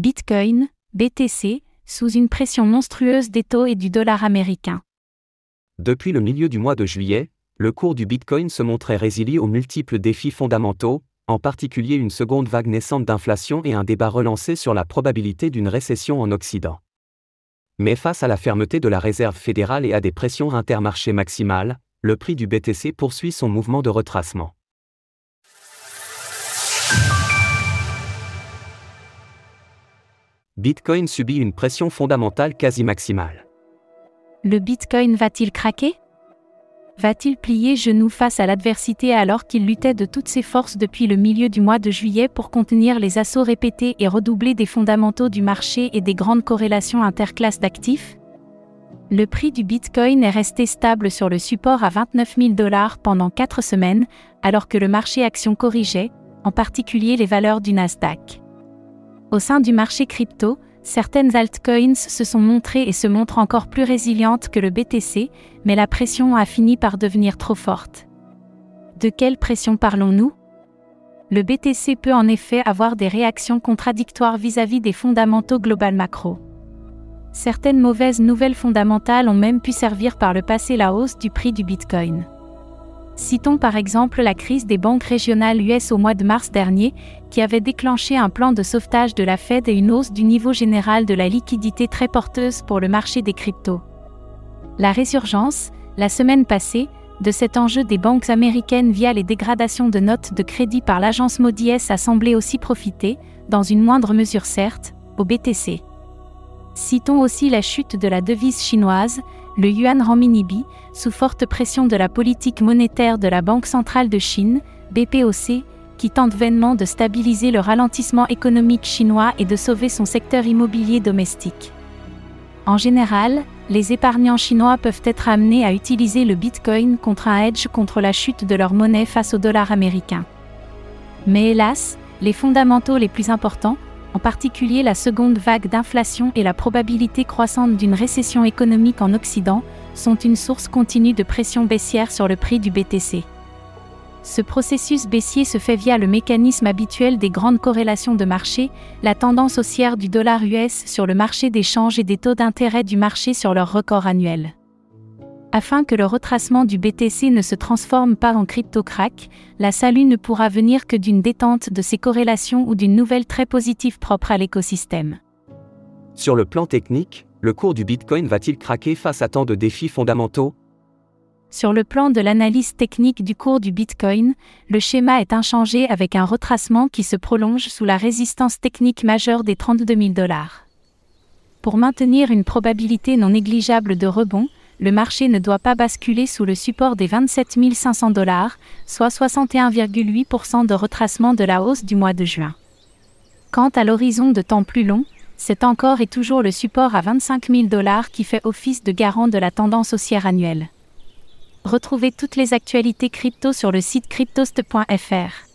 Bitcoin, BTC, sous une pression monstrueuse des taux et du dollar américain. Depuis le milieu du mois de juillet, le cours du Bitcoin se montrait résilient aux multiples défis fondamentaux, en particulier une seconde vague naissante d'inflation et un débat relancé sur la probabilité d'une récession en Occident. Mais face à la fermeté de la Réserve fédérale et à des pressions intermarchés maximales, le prix du BTC poursuit son mouvement de retracement. Bitcoin subit une pression fondamentale quasi maximale. Le Bitcoin va-t-il craquer? Va-t-il plier genou face à l'adversité alors qu'il luttait de toutes ses forces depuis le milieu du mois de juillet pour contenir les assauts répétés et redoubler des fondamentaux du marché et des grandes corrélations interclasses d'actifs? Le prix du Bitcoin est resté stable sur le support à 29 000 dollars pendant 4 semaines, alors que le marché action corrigeait, en particulier les valeurs du Nasdaq. Au sein du marché crypto, certaines altcoins se sont montrées et se montrent encore plus résilientes que le BTC, mais la pression a fini par devenir trop forte. De quelle pression parlons-nous? Le BTC peut en effet avoir des réactions contradictoires vis-à-vis des fondamentaux global macro. Certaines mauvaises nouvelles fondamentales ont même pu servir par le passé la hausse du prix du Bitcoin. Citons par exemple la crise des banques régionales US au mois de mars dernier, qui avait déclenché un plan de sauvetage de la Fed et une hausse du niveau général de la liquidité très porteuse pour le marché des cryptos. La résurgence, la semaine passée, de cet enjeu des banques américaines via les dégradations de notes de crédit par l'agence Modi a semblé aussi profiter, dans une moindre mesure certes, au BTC. Citons aussi la chute de la devise chinoise, le yuan renminbi, sous forte pression de la politique monétaire de la Banque centrale de Chine, BPOC, qui tente vainement de stabiliser le ralentissement économique chinois et de sauver son secteur immobilier domestique. En général, les épargnants chinois peuvent être amenés à utiliser le Bitcoin contre un hedge contre la chute de leur monnaie face au dollar américain. Mais hélas, les fondamentaux les plus importants, en particulier la seconde vague d'inflation et la probabilité croissante d'une récession économique en Occident, sont une source continue de pression baissière sur le prix du BTC. Ce processus baissier se fait via le mécanisme habituel des grandes corrélations de marché, la tendance haussière du dollar US sur le marché des changes et des taux d'intérêt du marché sur leur record annuel. Afin que le retracement du BTC ne se transforme pas en crypto-crack, la salut ne pourra venir que d'une détente de ces corrélations ou d'une nouvelle très positive propre à l'écosystème. Sur le plan technique, le cours du Bitcoin va-t-il craquer face à tant de défis fondamentaux? Sur le plan de l'analyse technique du cours du Bitcoin, le schéma est inchangé avec un retracement qui se prolonge sous la résistance technique majeure des 32 000 dollars. Pour maintenir une probabilité non négligeable de rebond, le marché ne doit pas basculer sous le support des 27 500 dollars, soit 61,8% de retracement de la hausse du mois de juin. Quant à l'horizon de temps plus long, c'est encore et toujours le support à 25 000 dollars qui fait office de garant de la tendance haussière annuelle. Retrouvez toutes les actualités crypto sur le site cryptost.fr.